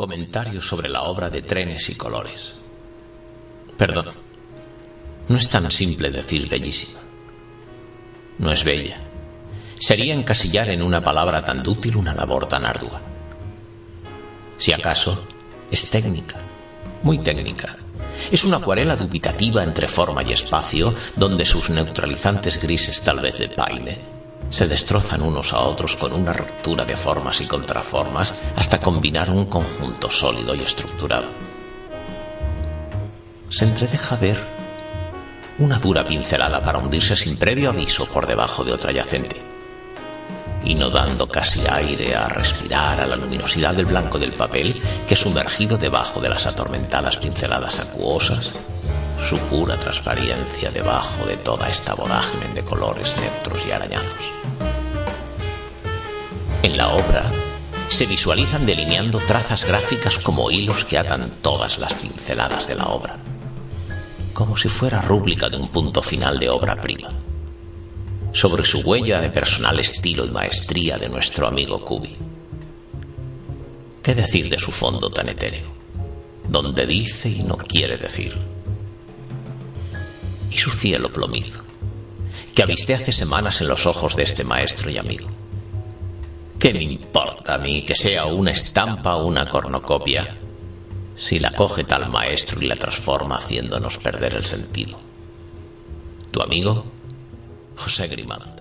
Comentario sobre la obra de Trenes y Colores. Perdón, no es tan simple decir bellísima. No es bella. Sería encasillar en una palabra tan dútil una labor tan ardua. Si acaso, es técnica, muy técnica. Es una acuarela dubitativa entre forma y espacio, donde sus neutralizantes grises tal vez de paine se destrozan unos a otros con una ruptura de formas y contraformas hasta combinar un conjunto sólido y estructurado. Se entredeja ver una dura pincelada para hundirse sin previo aviso por debajo de otra yacente, y no dando casi aire a respirar a la luminosidad del blanco del papel que sumergido debajo de las atormentadas pinceladas acuosas su pura transparencia debajo de toda esta vorágine de colores neutros y arañazos. En la obra se visualizan delineando trazas gráficas como hilos que atan todas las pinceladas de la obra, como si fuera rúbrica de un punto final de obra prima. Sobre su huella de personal estilo y maestría de nuestro amigo Kubi. ¿Qué decir de su fondo tan etéreo? Donde dice y no quiere decir y su cielo plomizo, que avisté hace semanas en los ojos de este maestro y amigo. ¿Qué me importa a mí que sea una estampa o una cornocopia si la coge tal maestro y la transforma haciéndonos perder el sentido? Tu amigo, José Grimald.